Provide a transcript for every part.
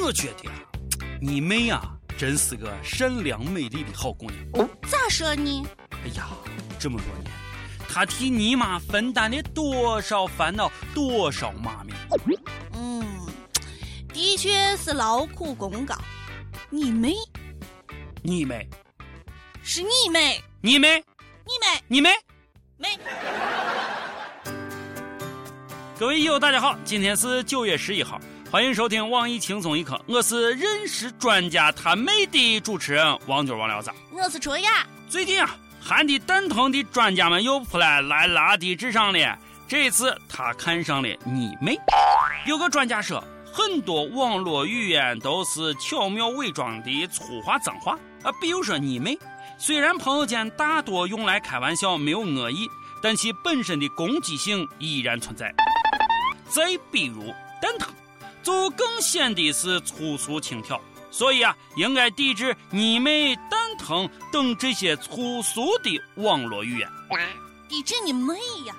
我觉得啊，你妹啊，真是个善良美丽的好姑娘。哦，咋说呢？哎呀，这么多年，她替你妈分担了多少烦恼，多少骂名。嗯，的确是劳苦功高。你妹？你妹？是你妹？你妹？你妹？你妹？妹？各位友，大家好，今天是九月十一号，欢迎收听网易轻松一刻，我是认识专家他妹的主持人王军王聊子，我是卓雅。最近啊，喊的蛋疼的专家们又扑来来拉低智商了。这一次他看上了你妹。有个专家说，很多网络语言都是巧妙伪装的粗话脏话啊，比如说你妹，虽然朋友间大多用来开玩笑，没有恶意，但其本身的攻击性依然存在。再比如蛋疼，就更显得是粗俗轻佻，所以啊，应该抵制“你妹”“蛋疼”等这些粗俗的网络语言。抵制你妹呀！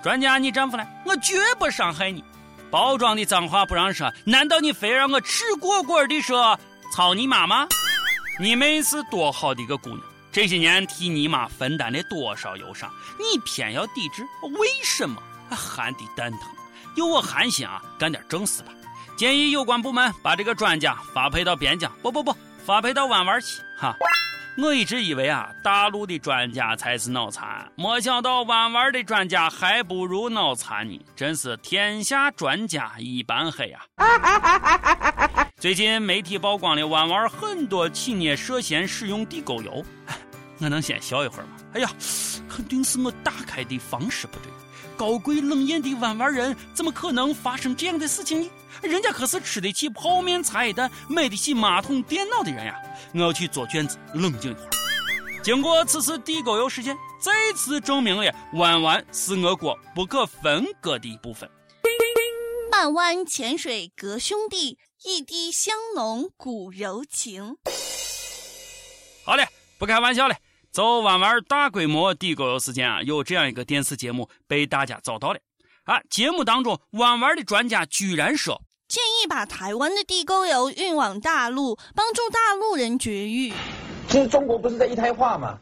专家，你站出来，我绝不伤害你。包装的脏话不让说，难道你非让我赤果果的说“操你妈吗”？你妹是多好的一个姑娘，这些年替你妈分担了多少忧伤，你偏要抵制？为什么？寒的蛋疼。有我寒心啊，干点正事吧。建议有关部门把这个专家发配到边疆，不不不，发配到弯弯去。哈，我一直以为啊，大陆的专家才是脑残，没想到弯弯的专家还不如脑残呢。真是天下专家一般黑啊！最近媒体曝光了弯弯很多企业涉嫌使用地沟油，我能先笑一会儿吗？哎呀，肯定是我打开的方式不对。高贵冷艳的弯弯人，怎么可能发生这样的事情呢？人家可是吃得起泡面茶叶蛋、买得起马桶电脑的人呀！我要去做卷子，冷静一会儿。经过此次地沟油事件，再次证明了弯弯是我国不可分割的一部分。弯弯潜水隔兄弟，一滴香浓古柔情。好嘞，不开玩笑了。就弯弯大规模地沟油事件啊，有这样一个电视节目被大家找到了啊。节目当中，弯弯的专家居然说，建议把台湾的地沟油运往大陆，帮助大陆人绝育。其实中国不是在一胎化吗？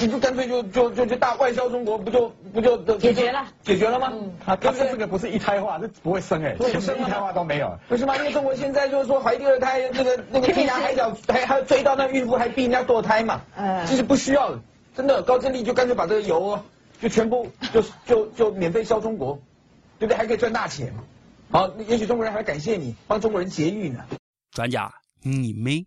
你就干脆就就就就大外销中国，不就不就解决了？解决了吗？他他这个不是一胎化，这不会生哎，不生一胎化都没有。不是吗？因为中国现在就是说怀第二胎，那个那个天涯海角还还追到那孕妇还逼人家堕胎嘛？嗯，其实不需要，真的高振利就干脆把这个油就全部就就就免费销中国，对不对？还可以赚大钱。好，也许中国人还感谢你帮中国人节育呢。专家，你妹！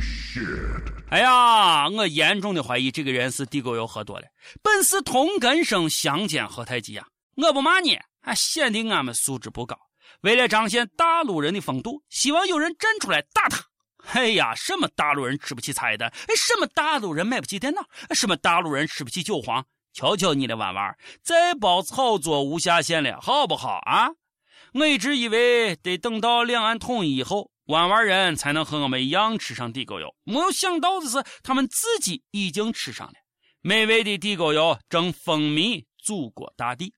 是哎呀，我严重的怀疑这个人是地沟油喝多了，本是同根生，相煎何太急啊！我不骂你，还显得俺们素质不高。为了彰显大陆人的风度，希望有人站出来打他。哎呀，什么大陆人吃不起菜的？哎，什么大陆人买不起电脑？什么大陆人吃不起韭黄？瞧瞧你的弯弯，再包炒作无下限了，好不好啊？我一直以为得等到两岸统一以后。弯弯人才能和我们一样吃上地沟油，没有想到的是，他们自己已经吃上了美味的地沟油，正风靡祖国大地。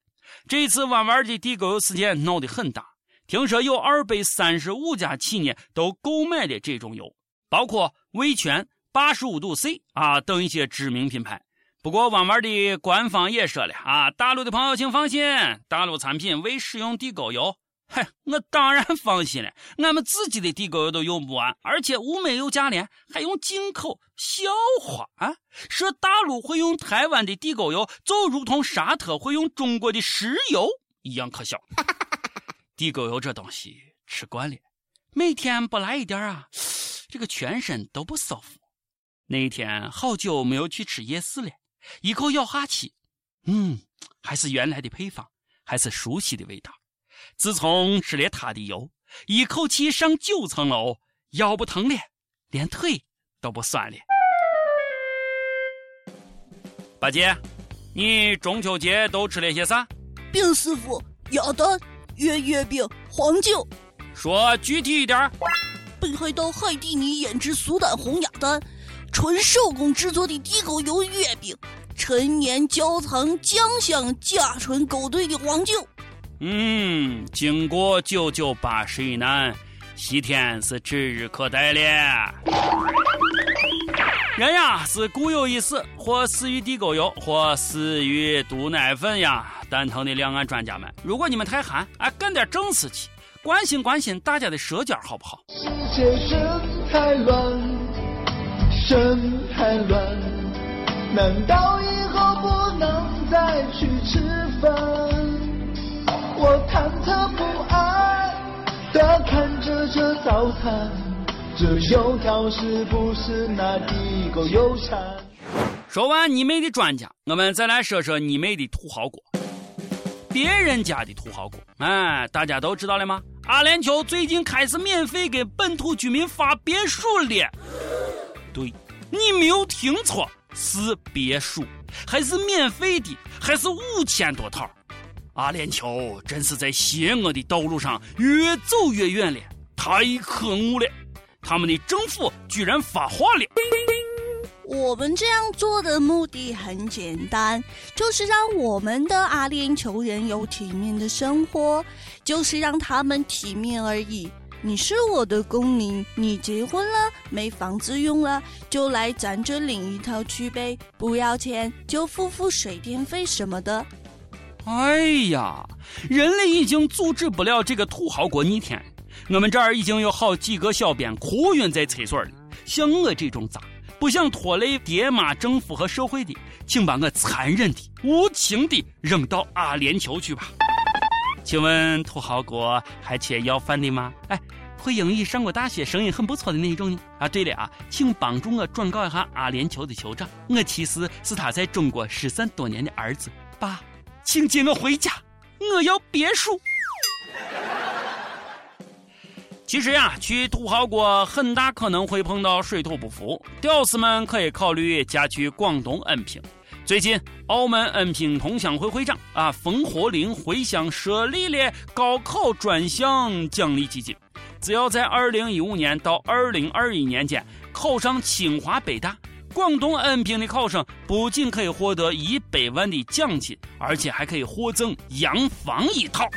这次弯弯的地沟油事件闹得很大，听说有二百三十五家企业都购买了这种油，包括味全、八十五度 C 啊等一些知名品牌。不过弯弯的官方也说了啊，大陆的朋友请放心，大陆产品未使用地沟油。嗨，我当然放心了。俺们自己的地沟油都用不完，而且物美又价廉，还用进口？笑话啊！说大陆会用台湾的地沟油，就如同沙特会用中国的石油一样可笑。地沟油这东西吃惯了，每天不来一点啊，这个全身都不舒服。那一天好久没有去吃夜市了，一口咬下去，嗯，还是原来的配方，还是熟悉的味道。自从吃了他的油，一口气上九层楼，腰不疼了，连腿都不酸了。八戒，你中秋节都吃了些啥？饼师傅，鸭蛋、月月饼、黄酒。说具体一点。北海道海底泥腌制苏丹红鸭蛋，纯手工制作的地沟油月饼，陈年窖藏酱香甲醇勾兑的黄酒。嗯，经过九九八十一难，西天是指日可待了。人呀，是固有一死，或死于地沟油，或死于毒奶粉呀。蛋疼的两岸专家们，如果你们太寒，啊，干点正事去，关心关心大家的舌尖好不好？世界生太乱，生太乱，难道以后不能再去吃饭？我忐忑不安的看着这早餐。这油条是不是那地沟油产？说完你妹的专家，我们再来说说你妹的土豪国。别人家的土豪国，哎，大家都知道了吗？阿联酋最近开始免费给本土居民发别墅了。对，你没有听错，是别墅，还是免费的，还是五千多套。阿联酋真是在邪恶的道路上越走越远了，太可恶了。他们的政府居然发话了！我们这样做的目的很简单，就是让我们的阿联酋人有体面的生活，就是让他们体面而已。你是我的公民，你结婚了没房子用了，就来咱这领一套去呗，不要钱就付付水电费什么的。哎呀，人类已经阻止不了这个土豪国逆天。我们这儿已经有好几个小编哭晕在厕所里。像我这种渣，不想拖累爹妈、政府和社会的，请把我残忍的、无情的扔到阿联酋去吧。请问土豪国还缺要饭的吗？哎，会英语、上过大学、声音很不错的那一种呢？啊，对了啊，请帮助我转告一下阿联酋的酋长，我其实是他在中国失散多年的儿子。爸，请接我回家，我要别墅。其实呀，去土豪国很大可能会碰到水土不服，屌丝们可以考虑嫁去广东恩平。最近，澳门恩平同乡会会长啊，冯活林回乡设立了高考专项奖励基金，只要在2015年到2021年间考上清华北大，广东恩平的考生不仅可以获得一百万的奖金，而且还可以获赠洋房一套。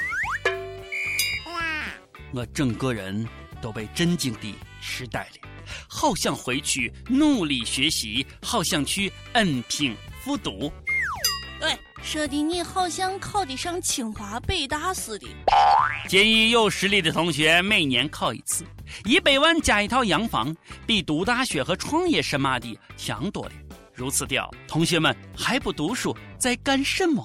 我整个人都被震惊的痴呆了，好想回去努力学习，好想去恩平复读。对，说的你好像考得上清华北大似的。建议有实力的同学每年考一次，一百万加一套洋房，比读大学和创业什么的强多了。如此屌，同学们还不读书，在干什么？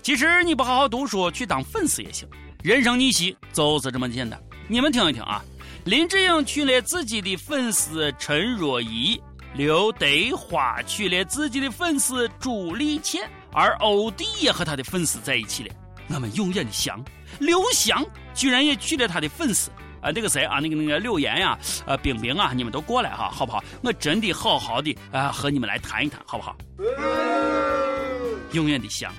其实你不好好读书，去当粉丝也行。人生逆袭就是这么简单，你们听一听啊！林志颖娶了自己的粉丝陈若仪，刘德华娶了自己的粉丝朱丽倩，而欧弟也和他的粉丝在一起了。我们永远的翔，刘翔居然也娶了他的粉丝啊！那个谁啊，那个那个柳岩呀，呃，冰冰啊，你们都过来哈，好不好？我真的好好的啊，和你们来谈一谈，好不好？永远的翔，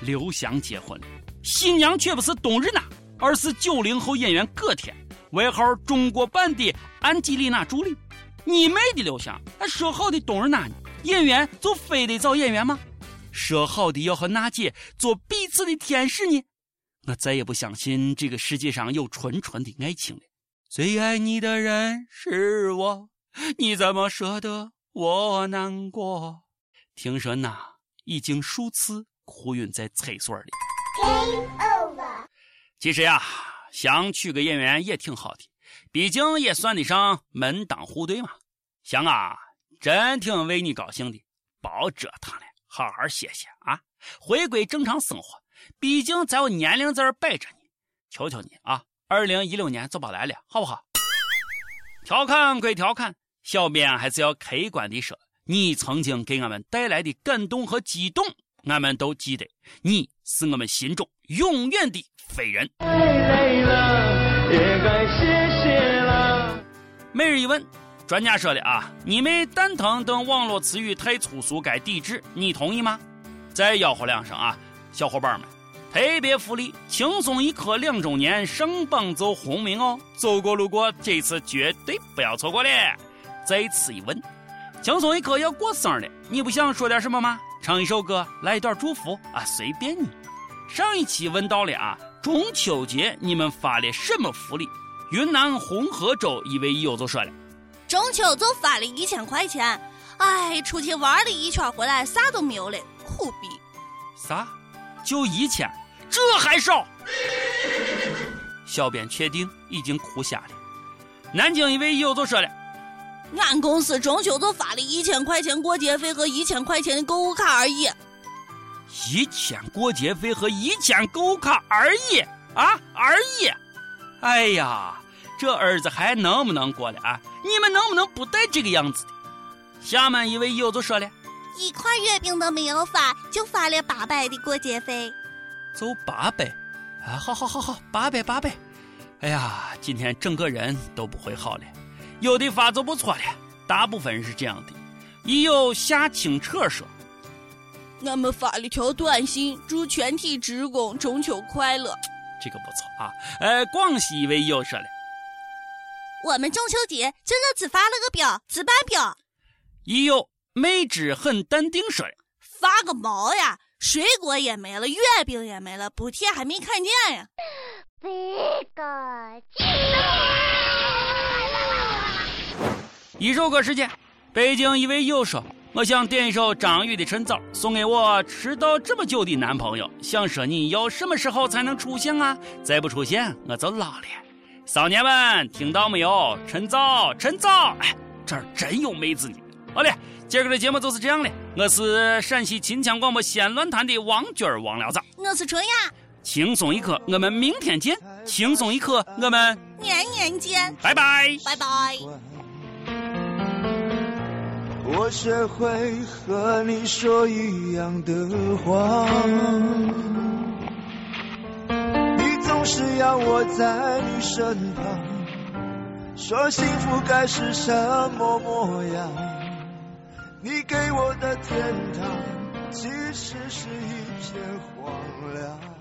刘翔结婚了。新娘却不是冬日娜，而是九零后演员葛天，外号中国版的安吉丽娜·朱莉。你妹的刘翔，还说好的冬日娜呢？演员就非得找演员吗？说好的要和娜姐做彼此的天使呢？我再也不相信这个世界上有纯纯的爱情了。最爱你的人是我，你怎么舍得我难过？听说娜已经数次哭晕在厕所里。其实呀，想娶个演员也挺好的，毕竟也算得上门当户对嘛。想啊，真挺为你高兴的，别折腾了，好好歇歇啊，回归正常生活。毕竟咱有年龄在这摆着呢，求求你啊，二零一六年就别来了，好不好？调侃归调侃，小编还是要客观的说，你曾经给我们带来的感动和激动。俺们都记得，你是我们心中永远的飞人。累了，也该歇歇了每日一问，专家说的啊，你们蛋疼等网络词语太粗俗，该抵制，你同意吗？再吆喝两声啊，小伙伴们，特别福利，轻松一刻两周年上榜走红名哦，走过路过这次绝对不要错过了。再次一问，轻松一刻要过生了，你不想说点什么吗？唱一首歌，来一段祝福啊，随便你。上一期问到了啊，中秋节你们发了什么福利？云南红河州一位友就说了：“中秋就发了一千块钱，哎，出去玩了一圈回来啥都没有了，苦逼。”啥？就一千？这还少？小编确定已经哭瞎了。南京一位友就说了：“俺公司中秋就发了一千块钱过节费和一千块钱的购物卡而已。”一千过节费和一千购物卡而已啊，而已。哎呀，这儿子还能不能过了啊？你们能不能不带这个样子的？下面一位友就说了：“一块月饼都没有发，就发了八百的过节费，就八百啊！好好好好，八百八百。哎呀，今天整个人都不会好了。有的发就不错了，大部分是这样的。一有夏清澈说：“俺们发了条短信，祝全体职工中秋快乐。”这个不错啊！呃，广西一位友说了，我们中秋节真的只发了个表，值班表。咦哟，妹纸很淡定说了，发个毛呀！水果也没了，月饼也没了，补贴还没看见呀！这个一首歌时间，北京一位友说。我想点一首张宇的《趁早》，送给我迟到这么久的男朋友。想说你要什么时候才能出现啊？再不出现我就老了。少年们听到没有？趁早，趁早！哎，这儿真有妹子呢。好嘞，今儿个的节目就是这样的。我是陕西秦腔广播西安论坛的王军儿王聊子，我是春雅。轻松一刻，我们明天见。轻松一刻，我们年年见。拜拜，拜拜。我学会和你说一样的话，你是要我在你身旁，说幸福该是什么模样？你给我的天堂，其实是一片荒凉。